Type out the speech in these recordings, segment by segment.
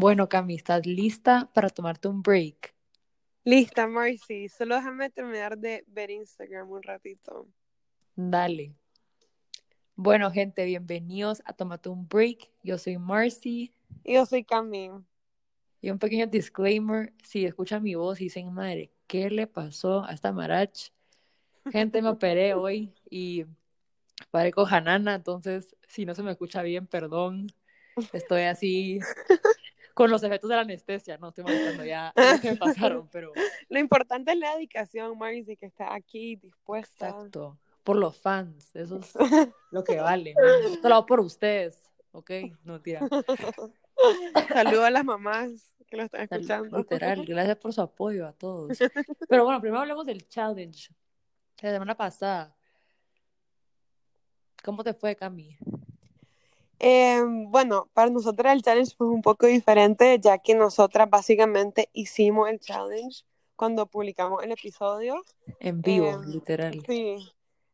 Bueno, Cami, ¿estás lista para tomarte un break? Lista, Marcy. Solo déjame terminar de ver Instagram un ratito. Dale. Bueno, gente, bienvenidos a Tomate un Break. Yo soy Marcy. Y yo soy Cami. Y un pequeño disclaimer, si escuchan mi voz y dicen, madre, ¿qué le pasó a esta marach? Gente, me operé hoy y parezco Hanana, entonces si no se me escucha bien, perdón. Estoy así con los efectos de la anestesia, no estoy molestando ya, se pasaron, pero... Lo importante es la dedicación, Marcy, que está aquí dispuesta. Exacto, por los fans, eso es lo que vale. Esto lo hago por ustedes, ¿ok? No, tira. Saludos a las mamás que lo están escuchando. Literal, gracias por su apoyo a todos. Pero bueno, primero hablemos del challenge. La semana pasada. ¿Cómo te fue, Cami? Eh, bueno, para nosotras el challenge fue un poco diferente, ya que nosotras básicamente hicimos el challenge cuando publicamos el episodio. En vivo, Eh, literal. Sí.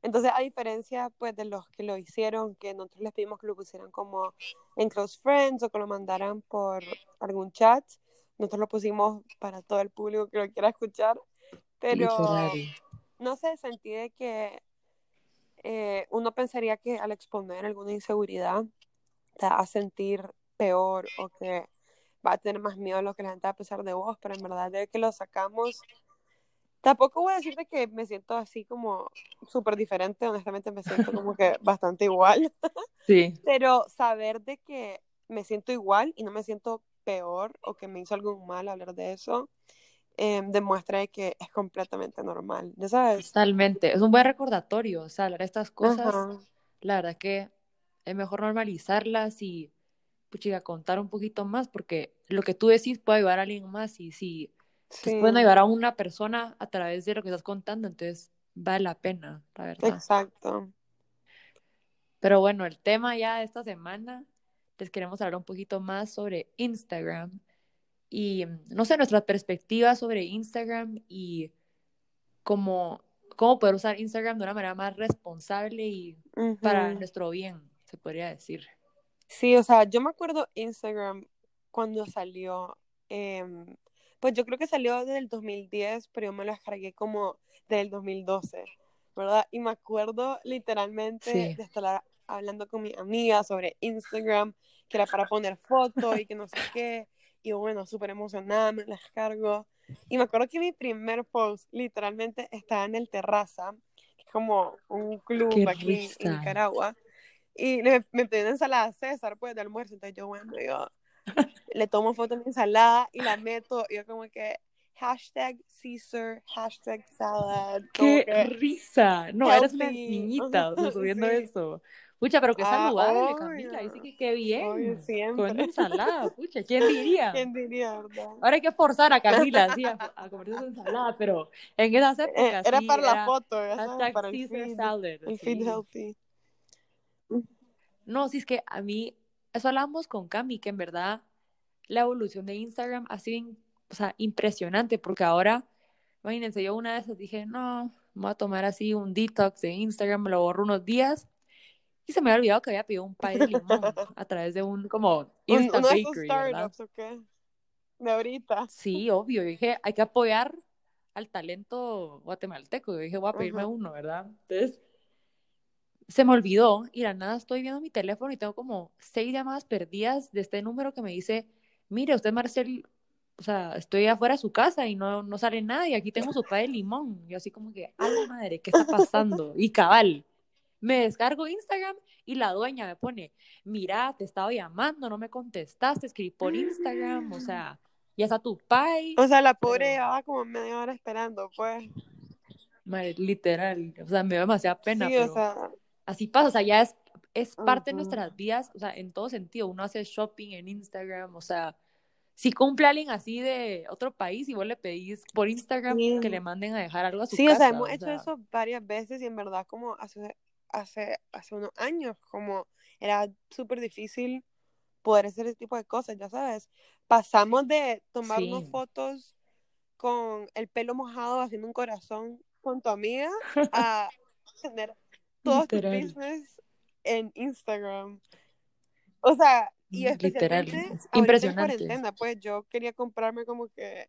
Entonces, a diferencia pues de los que lo hicieron, que nosotros les pedimos que lo pusieran como en Close Friends o que lo mandaran por algún chat, nosotros lo pusimos para todo el público que lo quiera escuchar. Pero Literal. no sé, sentí de que eh, uno pensaría que al exponer alguna inseguridad te va a sentir peor o que va a tener más miedo a lo que la gente va a pensar de vos, pero en verdad de que lo sacamos, tampoco voy a decirte que me siento así como súper diferente, honestamente me siento como que bastante igual, Sí, pero saber de que me siento igual y no me siento peor o que me hizo algo mal hablar de eso, eh, demuestra de que es completamente normal, ¿ya sabes? totalmente. Es un buen recordatorio, o sea, hablar de estas cosas, Ajá. la verdad que es mejor normalizarlas y, puchiga, contar un poquito más, porque lo que tú decís puede ayudar a alguien más y si te Sí, pueden ayudar a una persona a través de lo que estás contando, entonces vale la pena, la verdad. exacto. Pero bueno, el tema ya de esta semana, les queremos hablar un poquito más sobre Instagram y, mm, no sé, nuestras perspectivas sobre Instagram y cómo, cómo poder usar Instagram de una manera más responsable y para nuestro bien, se podría decir. Sí, o sea, yo me acuerdo Instagram cuando salió, em, pues yo creo que salió desde el 2010, pero yo me lo descargué como del 2012, ¿verdad? Y me acuerdo literalmente Sí. de estar hablando con mi amiga sobre Instagram, que era para poner fotos y que no sé qué, y bueno, súper emocionada, me la descargo. Y me acuerdo que mi primer post literalmente estaba en el Terraza, que es como un club Qué aquí en. Nicaragua. Y le, me pedí una ensalada César, pues, de almuerzo. Entonces yo, bueno, yo le tomo foto a mi ensalada y la meto. Y yo como que, hashtag Caesar, hashtag salad. ¡Qué que, risa! No, eres una niñita, o sea, subiendo Sí. eso. Pucha, pero qué Ah, saludable, Camila. obvio. Dice que qué bien. Comiendo ensalada, pucha, ¿quién diría? ¿Quién diría, verdad? Ahora hay que forzar a Camila así a, a comerse su ensalada, pero en esas Eh, épocas era sí para la era foto, ya hashtag para el Caesar feed. salad. El feed healthy. No, sí es que a mí, eso hablamos con Cami, que en verdad la evolución de Instagram ha sido, o sea, impresionante, porque ahora, imagínense, yo una vez dije, no, me voy a tomar así un detox de Instagram, me lo borro unos días, y se me había olvidado que había pedido un pie de limón a través de un, como, Insta uno de esos Bakery, ¿verdad? startups, ¿o qué? De ahorita. Sí, obvio, yo dije, hay que apoyar al talento guatemalteco, yo dije, voy a pedirme uno, ¿verdad? Entonces, se me olvidó y la nada estoy viendo mi teléfono y tengo como seis llamadas perdidas de este número que me dice, mire, usted Marcel, o sea, estoy afuera de su casa y no, no sale nadie, aquí tengo su de limón. Yo así como que, a la madre, ¿qué está pasando? Y cabal, me descargo Instagram y la dueña me pone, mira, te estaba llamando, no me contestaste, escribí por Instagram, o sea, ya está tu pay. O sea, la pobre llevaba como media hora esperando, pues. Madre, literal, o sea, me dio demasiada pena, sí, pero... o sea, así pasa, o sea, ya es, es parte de nuestras vidas, o sea, en todo sentido, uno hace shopping en Instagram, o sea, si cumple alguien así de otro país y vos le pedís por Instagram Sí. que le manden a dejar algo a su sí, o casa, sea, hemos o hecho sea, eso varias veces y en verdad como hace, hace, hace unos años, como era súper difícil poder hacer ese tipo de cosas, ya sabes. Pasamos de tomarnos Sí. fotos con el pelo mojado haciendo un corazón con tu amiga a tener todos tus Literal. business en Instagram. O sea, Y Literal, especialmente es ahorita en impresionante. cuarentena, pues yo quería comprarme como que,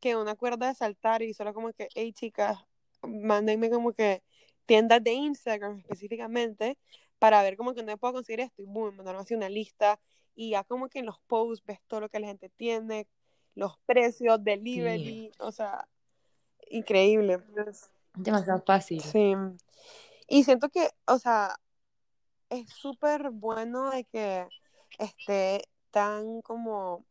que una cuerda de saltar y solo como que, hey chicas, mándenme como que tiendas de Instagram específicamente para ver como que no puedo conseguir esto y boom, mandaron así una lista y ya como que en los posts ves todo lo que la gente tiene, los precios, delivery, o sea, increíble. Demasiado fácil. Sí. Y siento que, o sea, es súper bueno de que esté tan como,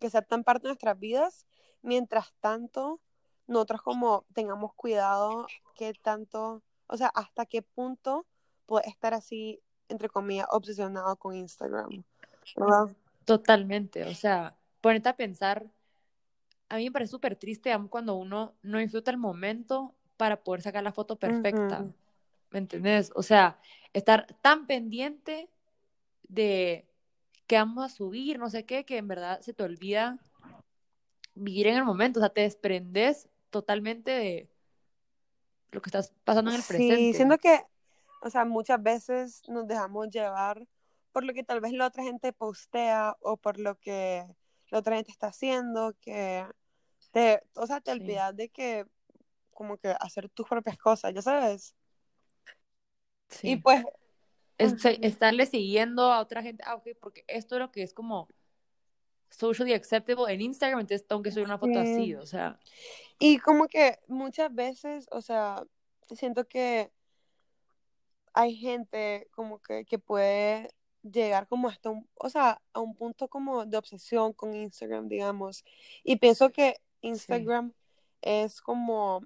que sea tan parte de nuestras vidas, mientras tanto, nosotros como tengamos cuidado qué tanto, o sea, hasta qué punto puede estar así, entre comillas, obsesionado con Instagram. ¿verdad? Totalmente. O sea, ponerte a pensar, a mí me parece súper triste cuando uno no disfruta el momento para poder sacar la foto perfecta. ¿Me entendés? O sea, estar tan pendiente de qué vamos a subir, no sé qué, que en verdad se te olvida vivir en el momento. O sea, te desprendes totalmente de lo que estás pasando en el Sí, presente. siento que, o sea, muchas veces nos dejamos llevar por lo que tal vez la otra gente postea o por lo que la otra gente está haciendo, que te, o sea, te Sí. olvidas de que como que hacer tus propias cosas, ya sabes. Y pues, Es- estarle siguiendo a otra gente, ah, ok, porque esto es lo que es como socially acceptable en Instagram, entonces tengo que subir una foto sí. así, o sea, Y como que muchas veces, o sea, siento que hay gente como que, que puede llegar como hasta un, o sea, a un punto como de obsesión con Instagram, digamos. Y pienso que sí, Instagram es como,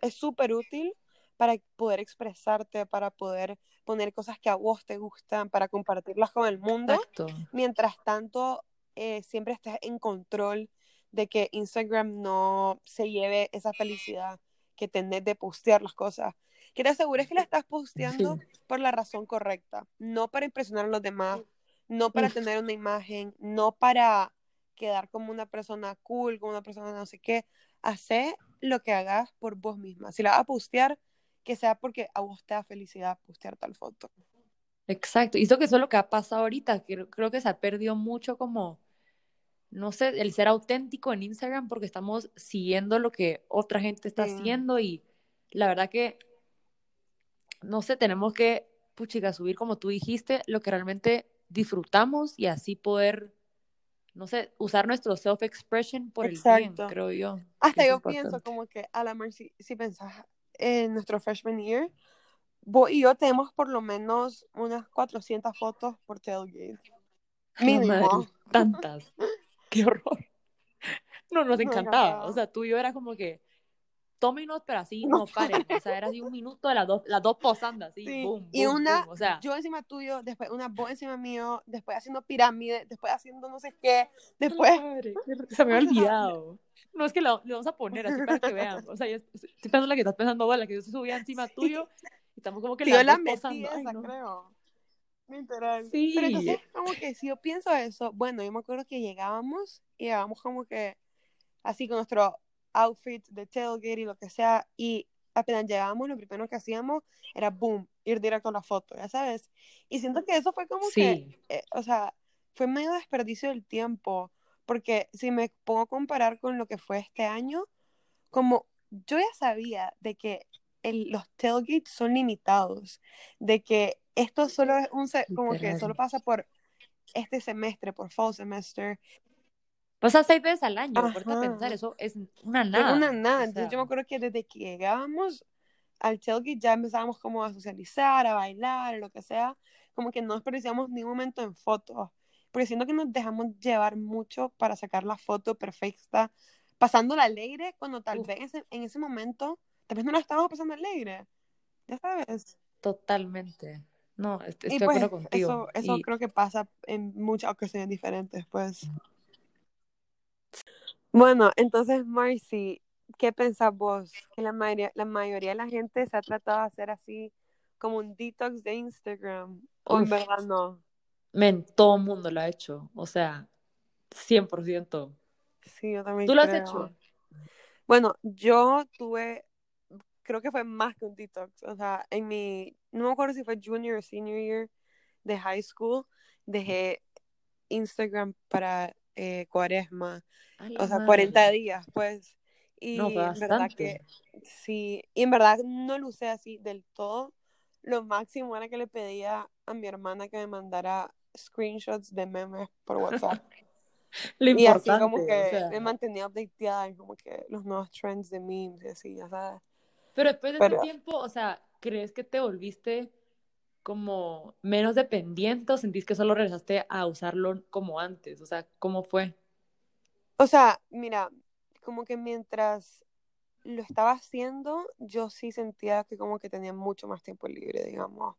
es súper útil para poder expresarte, para poder poner cosas que a vos te gustan, para compartirlas con el mundo. exacto, Mientras tanto, eh, siempre estés en control de que Instagram no se lleve esa felicidad que tenés de postear las cosas. Que te asegures que la estás posteando sí, por la razón correcta, no para impresionar a los demás, no para uf, tener una imagen, no para quedar como una persona cool, como una persona no sé qué. Hacé lo que hagas por vos misma. Si la vas a postear, que sea porque a vos te da felicidad postear tal foto. exacto, y esto que eso es lo que ha pasado ahorita, creo, creo que se ha perdido mucho como, no sé, el ser auténtico en Instagram porque estamos siguiendo lo que otra gente está Sí. haciendo y la verdad que, no sé, tenemos que, puchica, subir como tú dijiste, lo que realmente disfrutamos y así poder, no sé, usar nuestro self-expression por el bien, Exacto. creo yo, Hasta eso yo pienso como que a la si, si pensás en nuestro freshman year, vos y yo tenemos por lo menos unas 400 fotos por tailgate. A la madre, Mínimo. tantas. Qué horror. No, nos encantaba. O sea, tú y yo era como que, tómenos, pero así No no paren. O sea, era así un minuto de las dos, las dos posando, así, Sí, boom, y boom, una, boom. O sea, yo encima tuyo, después una vos encima mío, después haciendo pirámide, después haciendo no sé qué, después, madre, se me había olvidado. No, es que lo, lo vamos a poner así para que vean. O sea, yo estoy pensando la que estás pensando vos, la que yo subía encima sí, tuyo, y estamos como que sí, yo la dos metí. Ay, no. creo, literal. Pero Sí, entonces, como que si yo pienso eso, bueno, yo me acuerdo que llegábamos, y llegábamos como que así con nuestro outfit de tailgate y lo que sea, y apenas llegábamos, lo primero que hacíamos era boom, ir directo a la foto, ya sabes. Y siento que eso fue como que, eh, o sea, fue medio desperdicio del tiempo, porque si me pongo a comparar con lo que fue este año, como yo ya sabía de que el- los tailgates son limitados, de que esto solo es un, se- como que solo pasa por este semestre, por fall semester. Pasa seis veces al año, ponerte a pensar, Ajá. eso es una Es una nada. nada. O Entonces yo sea, me acuerdo que desde que llegábamos al tailgate ya empezábamos como a socializar, a bailar, lo que sea, como que no desperdiciamos ni un momento en fotos, porque siento que nos dejamos llevar mucho para sacar la foto perfecta, pasándola alegre, cuando tal uf, vez en ese, en ese momento, tal vez no la estábamos pasando alegre, ya sabes. totalmente. No, est- Y estoy de pues acuerdo contigo. eso, eso Y creo que pasa en muchas ocasiones diferentes, pues. Bueno, entonces, Marcy, ¿qué pensás vos? Que la mayoría, la mayoría de la gente se ha tratado de hacer así como un detox de Instagram, o en verdad no. men, todo el mundo lo ha hecho. O sea, 100%. Sí, yo también ¿Tú lo has hecho? Bueno, yo tuve, creo que fue más que un detox, o sea, en mi, no me acuerdo si fue junior o senior year de high school, dejé Instagram para eh, cuaresma, O sea, madre. 40 días, pues. Y No, en verdad que sí, y en verdad no lo usé así del todo. Lo máximo era que le pedía a mi hermana que me mandara screenshots de memes por WhatsApp. Lo Y así como o que sea. me mantenía updateada en como que los nuevos trends de memes y así, ya sabes. Pero después de Pero- ese tiempo, o sea, ¿crees que te volviste como menos dependiente o sentís que solo regresaste a usarlo como antes? O sea, ¿cómo fue? O sea, mira, como que mientras lo estaba haciendo, yo sí sentía que como que tenía mucho más tiempo libre, digamos.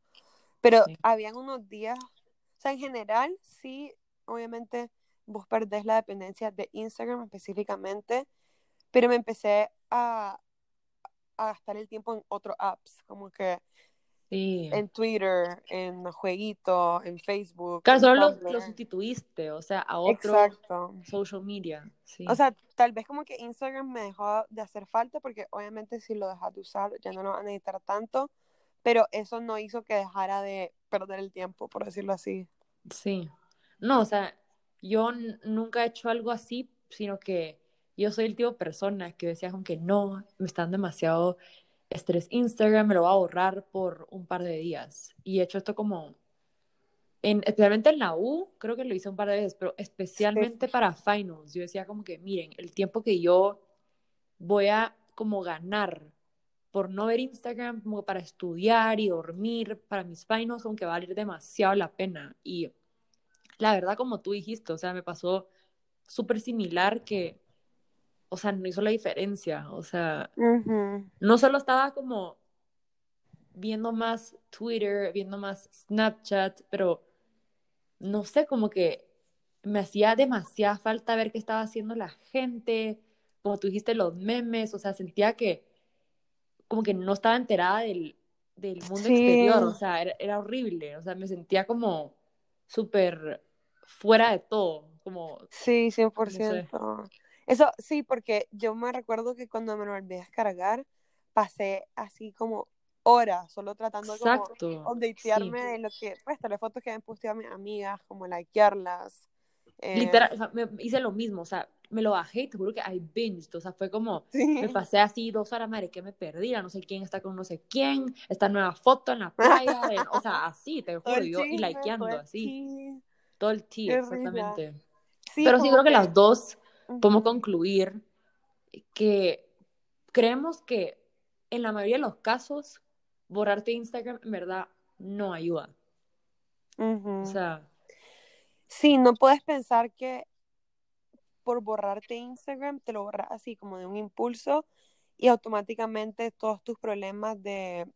Pero Sí. habían unos días, o sea, en general, sí, obviamente vos perdés la dependencia de Instagram específicamente, pero me empecé a, a gastar el tiempo en otros apps, como que Sí. en Twitter, en jueguitos, en Facebook. Claro, en solo lo, sustituiste, o sea, a otro Exacto. social media. Sí. O sea, tal vez como que Instagram me dejó de hacer falta porque obviamente si lo dejas de usar ya no lo vas a necesitar tanto, pero eso no hizo que dejara de perder el tiempo, por decirlo así. Sí. No, o sea, yo nunca he hecho algo así, sino que yo soy el tipo de persona que decía como que no, me está dando demasiado estrés Instagram, me lo voy a borrar por un par de días. Y he hecho esto como, en, especialmente en la U, creo que lo hice un par de veces, pero especialmente para finals. Yo decía como que, miren, el tiempo que yo voy a como ganar por no ver Instagram, como para estudiar y dormir para mis finals, como que va a valer demasiado la pena. Y la verdad, como tú dijiste, o sea, me pasó súper similar que, o sea, no hizo la diferencia. O sea, no solo estaba como viendo más Twitter, viendo más Snapchat, pero no sé, como que me hacía demasiada falta ver qué estaba haciendo la gente, como tú dijiste, los memes, o sea, sentía que como que no estaba enterada del, del mundo Sí. exterior, o sea, era, era horrible, o sea, me sentía como súper fuera de todo, como, Sí, no 100%. sé. Eso sí, porque yo me recuerdo que cuando me lo a descargar, pasé así como horas solo tratando de como Exacto, sí. updatearme de lo que, pues, las fotos que me posteado mis amigas, como likearlas. eh, Literal, o sea, me hice lo mismo, o sea, me lo bajé y te juro que I binged, o sea, fue como, sí. me pasé así dos horas, madre, que me perdí, no sé quién está con no sé quién, esta nueva foto en la playa, o sea, así, te juro, yo, y likeando, así, todo el risa. exactamente. Sí, Pero sí creo que que- las dos podemos concluir que creemos que en la mayoría de los casos, borrarte Instagram en verdad no ayuda. O sea, Sí, no puedes pensar que por borrarte Instagram te lo borras así como de un impulso y automáticamente todos tus problemas de,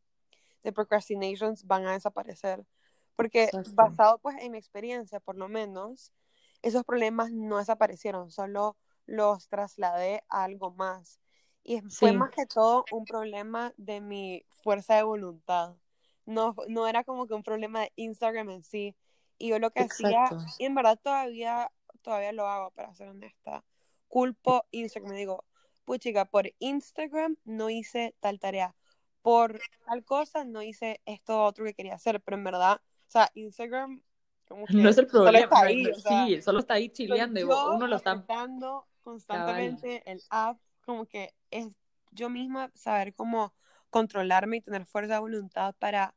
de procrastinations van a desaparecer. Porque Exacto. basado pues en mi experiencia, por lo menos, esos problemas no desaparecieron, solo los trasladé a algo más. Y fue Sí. más que todo un problema de mi fuerza de voluntad. No, no era como que un problema de Instagram en sí. Y yo lo que hacía, Exacto. y en verdad todavía, todavía lo hago, para ser honesta, culpo Instagram. Me digo, puchica, por Instagram no hice tal tarea. Por tal cosa no hice esto otro que quería hacer. Pero en verdad, o sea, Instagram como que no es el solo problema, está no- ahí. no- o sea, sí, solo está ahí chileando y uno lo está constantemente el app, como que es yo misma saber cómo controlarme y tener fuerza de voluntad para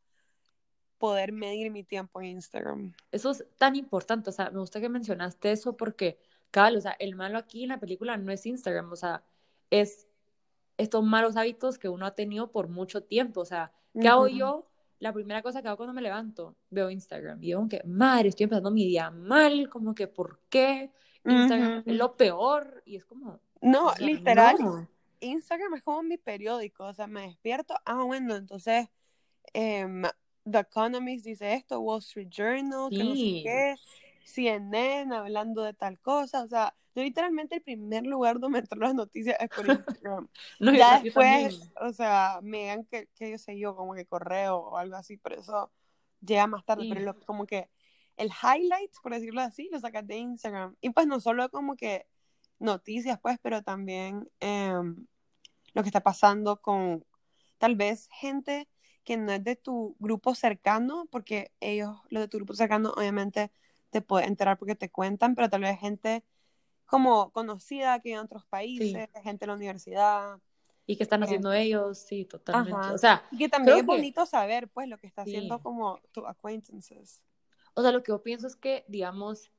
poder medir mi tiempo en Instagram. Eso es tan importante, o sea, me gusta que mencionaste eso porque, cabal, o sea, el malo aquí en la película no es Instagram, o sea, es estos malos hábitos que uno ha tenido por mucho tiempo, o sea, ¿qué hago yo? La primera cosa que hago cuando me levanto, veo Instagram y digo que, madre, estoy empezando mi día mal, como que, ¿por qué? Instagram es lo peor y es como, No, o sea, literal, no. Instagram es como mi periódico, o sea, me despierto, ah, bueno, entonces em, The Economist dice esto, Wall Street Journal, que no sé Sí. qué, CNN hablando de tal cosa, o sea, yo literalmente el primer lugar donde me entran las noticias es por Instagram. No, ya después, o sea, me digan que, que yo sé yo, como que correo o algo así, pero eso llega más tarde, Sí. pero lo- como que el highlight, por decirlo así, lo sacas de Instagram. Y pues no solo como que noticias, pues, pero también em, lo que está pasando con tal vez gente que no es de tu grupo cercano, porque ellos, los de tu grupo cercano, obviamente te puedes enterar porque te cuentan, pero tal vez gente como conocida que en otros países, gente en la universidad. ¿Y qué están Eh, haciendo ellos? Sí, totalmente. Ajá. O sea, Y que también es que- bonito saber, pues, lo que está haciendo Sí. como tus acquaintances. O sea, lo que yo pienso es que, digamos,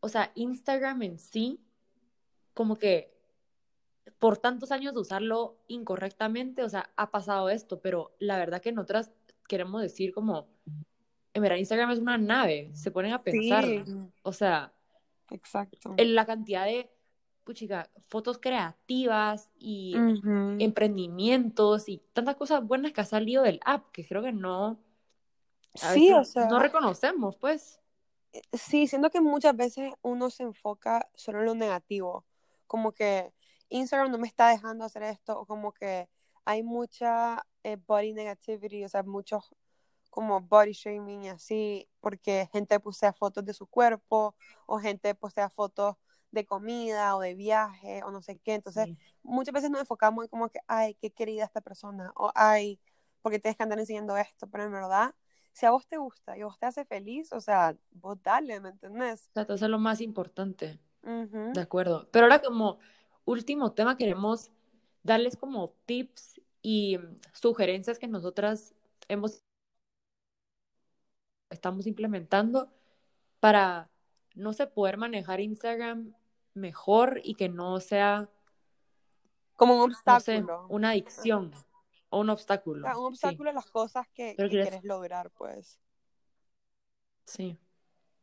o sea, Instagram en sí, como que por tantos años de usarlo incorrectamente, o sea, ha pasado esto, pero la verdad que nosotras queremos decir como, en verdad Instagram es una nave, se ponen a pensar, Sí, o sea, exacto. en la cantidad de, puchica, fotos creativas y emprendimientos y tantas cosas buenas que ha salido del app, que creo que no, a Sí, o sea, no reconocemos, pues. sí, siento que muchas veces uno se enfoca solo en lo negativo, como que Instagram no me está dejando hacer esto, o como que hay mucha eh, body negativity, o sea, muchos como body shaming y así, porque gente postea fotos de su cuerpo, o gente postea fotos de comida o de viaje, o no sé qué, entonces Sí. muchas veces nos enfocamos en como que, ay, qué querida esta persona, o ay, porque tienes que andar enseñando esto, pero en verdad, si a vos te gusta y a vos te hace feliz, o sea, vos dale, ¿me entendés? O sea, eso es lo más importante. De acuerdo. Pero ahora como último tema queremos darles como tips y sugerencias que nosotras hemos estamos implementando para no sé poder manejar Instagram mejor y que no sea Como un no sé obstáculo. una adicción un obstáculo. sea, un Sí, obstáculo a las cosas que, quieres quieres lograr, pues. sí.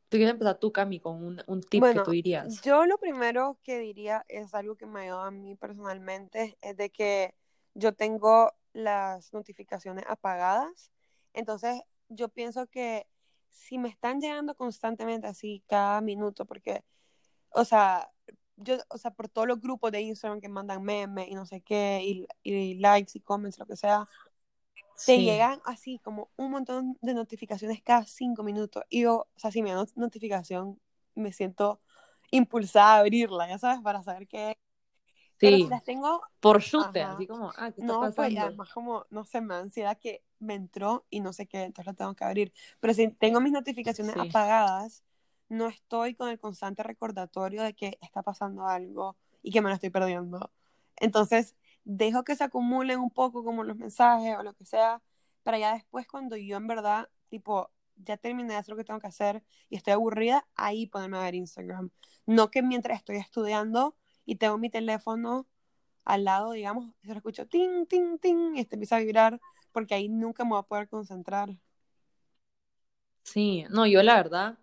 Tú quieres empezar tú, Cami, con un, un tip que tú dirías. yo lo primero que diría es algo que me ayuda a mí personalmente, es de que yo tengo las notificaciones apagadas. Entonces, yo pienso que si me están llegando constantemente así cada minuto, porque, o sea, yo, o sea, por todos los grupos de Instagram que mandan memes y no sé qué, y, y likes y comments, lo que sea, te Sí, llegan así como un montón de notificaciones cada cinco minutos. Y yo, o sea, si me da not- notificación, me siento impulsada a abrirla, ya sabes, para saber qué es. Pero si sí, las tengo, por chute, ajá, así como, ah, ¿qué está no, pues pasando? además como, no sé, me da ansiedad que me entró y no sé qué, entonces la tengo que abrir. Pero si tengo mis notificaciones Sí, apagadas, no estoy con el constante recordatorio de que está pasando algo y que me lo estoy perdiendo. Entonces, dejo que se acumulen un poco como los mensajes o lo que sea, para ya después cuando yo en verdad, tipo, ya terminé de hacer lo que tengo que hacer y estoy aburrida, ahí ponerme a ver Instagram. No que mientras estoy estudiando y tengo mi teléfono al lado, digamos, se lo escucho ting, ting, ting, y este empieza a vibrar, porque ahí nunca me voy a poder concentrar. sí, no, yo la verdad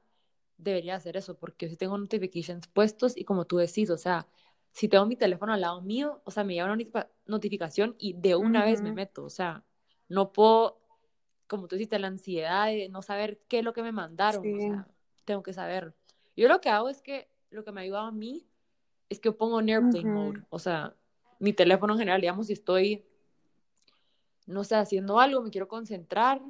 debería hacer eso porque si tengo notifications puestos y como tú decís, o sea, si tengo mi teléfono al lado mío, o sea, me llega una notifica- notificación y de una vez me meto, o sea, no puedo, como tú dijiste, la ansiedad de no saber qué es lo que me mandaron, o Sí. sea, tengo que saber. Yo lo que hago es que lo que me ha ayudado a mí es que yo pongo en airplane mode, o sea, mi teléfono en general, digamos, si estoy, no sé, haciendo algo, me quiero concentrar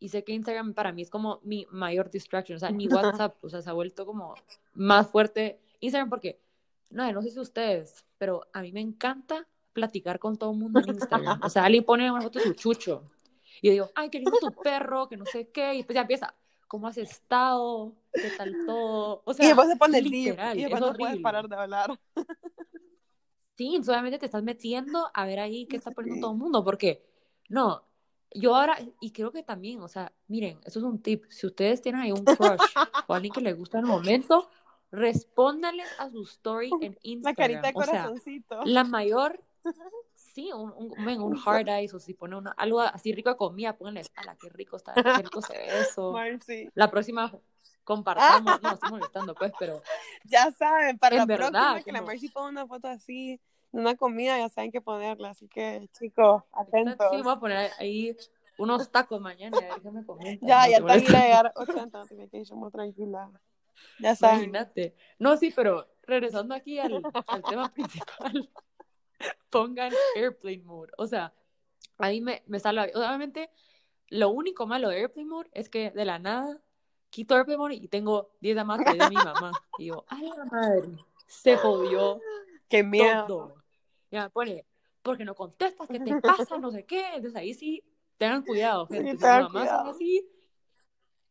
y sé que Instagram para mí es como mi mayor distraction, o sea, ni WhatsApp, o sea, se ha vuelto como más fuerte Instagram porque, no, no sé si ustedes, pero a mí me encanta platicar con todo el mundo en Instagram, o sea, alguien pone una foto de su chucho y yo digo, ay, qué lindo tu perro, que no sé qué, y después ya empieza, ¿cómo has estado? ¿Qué tal todo? O Y sea, después se pone deep, literal, y es después no puedes parar de hablar. Sí, solamente te estás metiendo a ver ahí qué está poniendo todo el mundo, porque no, yo ahora, y creo que también, o sea, miren, eso es un tip, si ustedes tienen ahí un crush o alguien que les gusta en el momento, respóndanles a su story en La carita de Instagram, o sea, corazoncito. la mayor, sí, un, un, hard eyes, o si pone una, algo así rico de comida, pónganle, ala, qué rico está, qué rico se ve eso, Marcy. la próxima compartamos, no, estoy molestando pues, pero Ya saben, para En la verdad, próxima que la como- Marcy ponga una foto así una comida, ya saben qué ponerla. Así que, chicos, atentos. Sí, voy a poner ahí unos tacos mañana y a ver qué me comentan. Ya, no ya te a llegar 80 notifications, muy tranquila. Ya saben. Imagínate. No, sí, pero regresando aquí al, al tema principal, pongan airplane mode. O sea, ahí me, me salva. Obviamente, lo único malo de airplane mode es que de la nada quito airplane mode y tengo 10 llamadas por ahí de mi mamá. Y digo, ay, la madre, se jodió Qué miedo. todo. Ya me pone, porque no contestas, ¿qué te pasa? No sé qué. Entonces ahí sí, tengan cuidado, Sí, gente. Tengan mamás son así,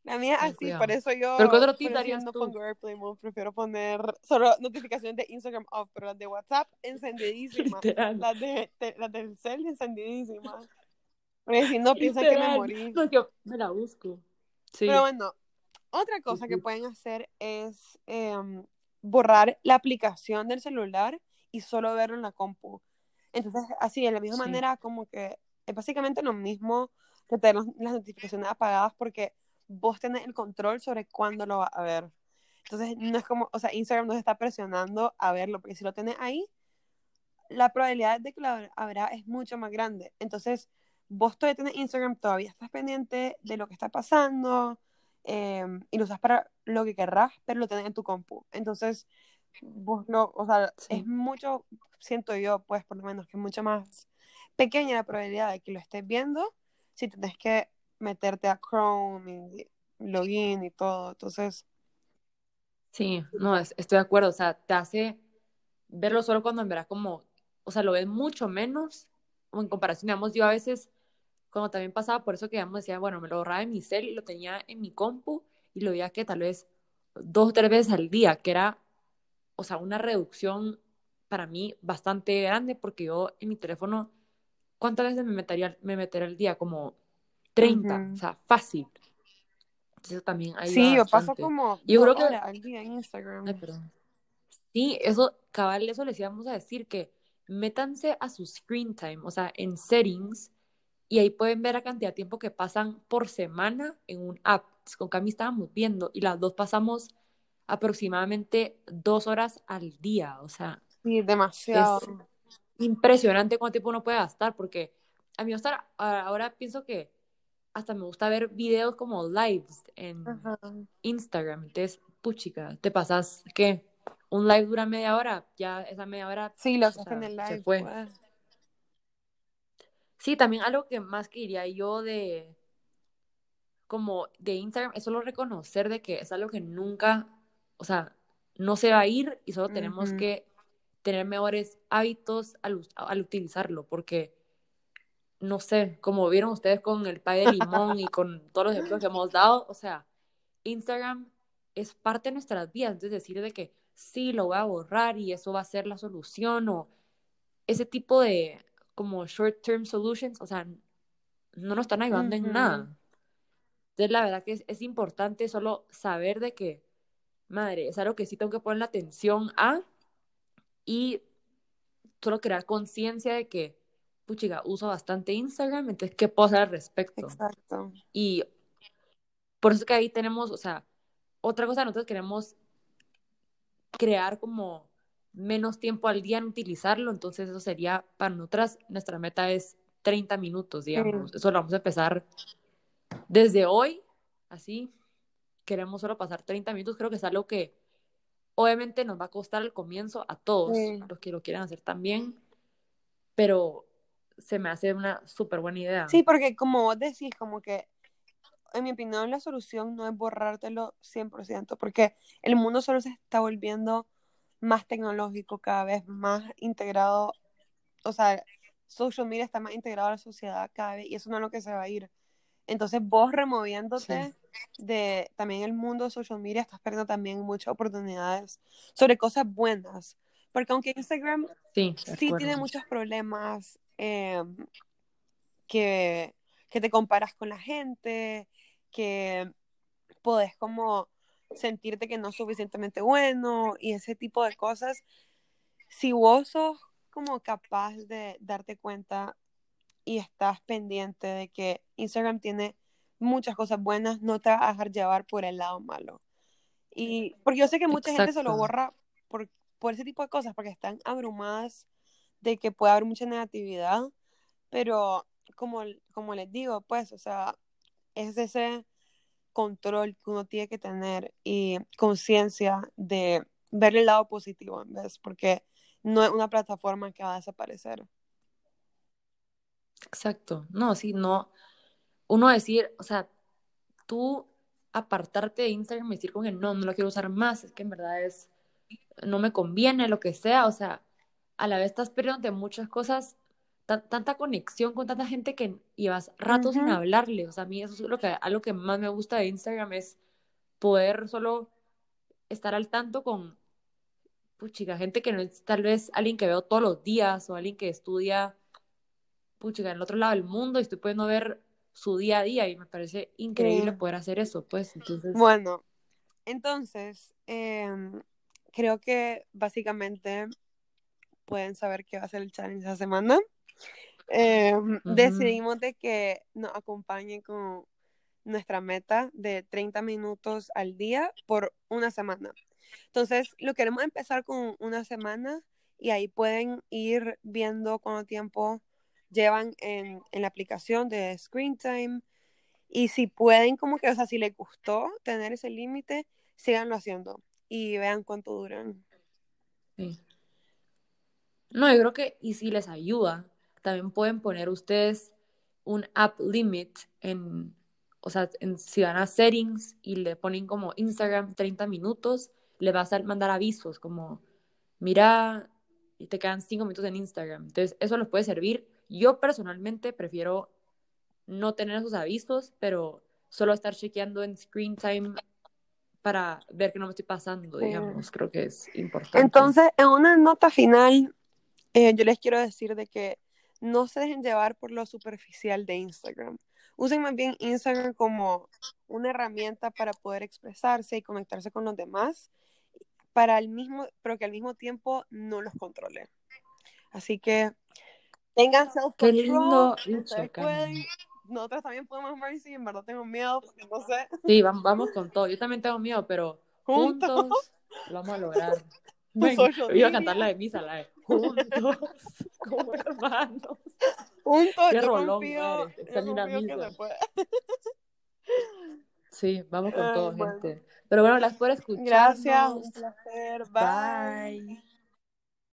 La mía así, cuidado. por eso yo ¿Pero qué otro tip darías no tú? pongo Airplane Mode, prefiero poner solo notificaciones de Instagram off, pero las de WhatsApp encendidísimas, las, de, te- las del cel encendidísimas. Porque si no piensan que me morí. No, yo me la busco. Sí. Pero bueno, otra cosa que sí. pueden hacer es em, borrar la aplicación del celular y solo verlo en la compu. Entonces, así, de la misma Sí. manera, como que es básicamente lo mismo que tener las notificaciones apagadas porque vos tenés el control sobre cuándo lo vas a ver. Entonces, no es como, o sea, Instagram no se está presionando a verlo, porque si lo tenés ahí, la probabilidad de que lo habrá es mucho más grande. Entonces, vos todavía tenés Instagram, todavía estás pendiente de lo que está pasando eh, y lo usas para lo que querrás, pero lo tenés en tu compu. Entonces, vos lo, o sea, Sí. es mucho, siento yo, pues, por lo menos, que es mucho más pequeña la probabilidad de que lo estés viendo si tenés que meterte a Chrome y login y todo. Entonces, Sí, no, es- estoy de acuerdo. O sea, te hace verlo solo cuando en verdad como, o sea, lo ves mucho menos, o en comparación, digamos, yo a veces, cuando también pasaba por eso que, digamos, decía, bueno, me lo borraba en mi cel y lo tenía en mi compu y lo veía que tal vez dos o tres veces al día, que era, o sea, una reducción para mí bastante grande porque yo en mi teléfono, ¿cuántas veces me metería, me metería al día? Como 30, Ujú. o sea, fácil. Entonces también ayuda sí, yo paso como Yo creo que al día en Instagram. Ay, perdón. Sí, eso, cabal, eso les íbamos a decir que métanse a su screen time, o sea, en settings, y ahí pueden ver la cantidad de tiempo que pasan por semana en un app. Con Cami estábamos viendo y las dos pasamos aproximadamente dos horas al día, o sea, Sí, demasiado. es impresionante cuánto tiempo uno puede gastar, porque a mí hasta ahora pienso que hasta me gusta ver videos como lives en Ajá. Instagram. Entonces, puchica, te pasas, ¿qué? Un live dura media hora, ya esa media hora Sí, lo sea, en el se live. fue. Sí, también algo que más que diría yo de como de Instagram es solo reconocer de que es algo que nunca, o sea, no se va a ir y solo tenemos que tener mejores hábitos al, al utilizarlo, porque no sé, como vieron ustedes con el pay de limón y con todos los ejemplos que hemos dado, o sea, Instagram es parte de nuestras vidas, entonces decir de que sí, lo voy a borrar y eso va a ser la solución o ese tipo de como short term solutions, o sea, no nos están ayudando en nada. Entonces, la verdad que es, es importante solo saber de que, madre, es algo que sí tengo que poner la atención a y solo crear conciencia de que, puchiga, uso bastante Instagram, entonces, ¿qué puedo hacer al respecto? Exacto. Y por eso es que ahí tenemos, o sea, otra cosa, nosotros queremos crear como menos tiempo al día en utilizarlo, entonces eso sería, para nosotras, nuestra meta es 30 minutos, digamos. Eso lo vamos a empezar desde hoy, así, queremos solo pasar 30 minutos, creo que es algo que obviamente nos va a costar al comienzo a todos, Sí. los que lo quieran hacer también, pero se me hace una súper buena idea. Sí, porque como vos decís, como que, en mi opinión, la solución no es borrártelo 100%, porque el mundo solo se está volviendo más tecnológico, cada vez más integrado, o sea, social media está más integrado a la sociedad cada vez, y eso no es lo que se va a ir. Entonces, vos removiéndote de también el mundo de social media, estás perdiendo también muchas oportunidades sobre cosas buenas. Porque aunque Instagram Sí, sí tiene muchos problemas, eh, que, que te comparas con la gente, que podés como sentirte que no es suficientemente bueno y ese tipo de cosas. Si vos sos como capaz de darte cuenta y estás pendiente de que Instagram tiene muchas cosas buenas, no te vas a dejar llevar por el lado malo. Y porque yo sé que mucha gente se lo borra por, por ese tipo de cosas, porque están abrumadas de que puede haber mucha negatividad, pero como, como les digo, pues, o sea, es ese control que uno tiene que tener y conciencia de ver el lado positivo en vez, porque no es una plataforma que va a desaparecer. Exacto. No, sí, no. Uno decir, o sea, tú apartarte de Instagram y decir como que no, no lo quiero usar más, es que en verdad es, no me conviene, lo que sea, o sea, a la vez estás perdiendo muchas cosas tanta conexión con tanta gente que llevas rato sin hablarle. O sea, a mí eso es lo que, algo que más me gusta de Instagram es poder solo estar al tanto con, puchica, gente que no es tal vez alguien que veo todos los días o alguien que estudia, puchica, en el otro lado del mundo y estoy pudiendo ver su día a día y me parece increíble poder hacer eso, pues. Entonces... Bueno, entonces, em, creo que básicamente pueden saber qué va a ser el challenge esa semana. Em, decidimos de que nos acompañen con nuestra meta de 30 minutos al día por una semana. Entonces, lo queremos empezar con una semana y ahí pueden ir viendo cuánto tiempo llevan en, en la aplicación de Screen Time. Y si pueden, como que, o sea, si les gustó tener ese límite, síganlo haciendo y vean cuánto duran. No, yo creo que, y si les ayuda, también pueden poner ustedes un app limit en, o sea, en, si van a settings y le ponen como Instagram 30 minutos, le vas a mandar avisos como, mira, y te quedan 5 minutos en Instagram. Entonces, eso les puede servir. Yo personalmente prefiero no tener esos avisos, pero solo estar chequeando en screen time para ver que no me estoy pasando, digamos, creo que es importante. Entonces, en una nota final, eh, yo les quiero decir de que no se dejen llevar por lo superficial de Instagram. Usen más bien Instagram como una herramienta para poder expresarse y conectarse con los demás, para el mismo, pero que al mismo tiempo no los controle. Así que tengan self-control. Ustedes pueden. Nosotros también podemos si en verdad tengo miedo, porque no sé. Sí, vamos, con todo. Yo también tengo miedo, pero juntos, lo vamos a lograr. Venga, iba a cantar la de misa, la de juntos, como hermanos. Juntos, Qué yo rolón, confío. Yo confío Sí, vamos con todo, gente. Pero bueno, las por escuchar. Gracias, un placer. Bye. Bye.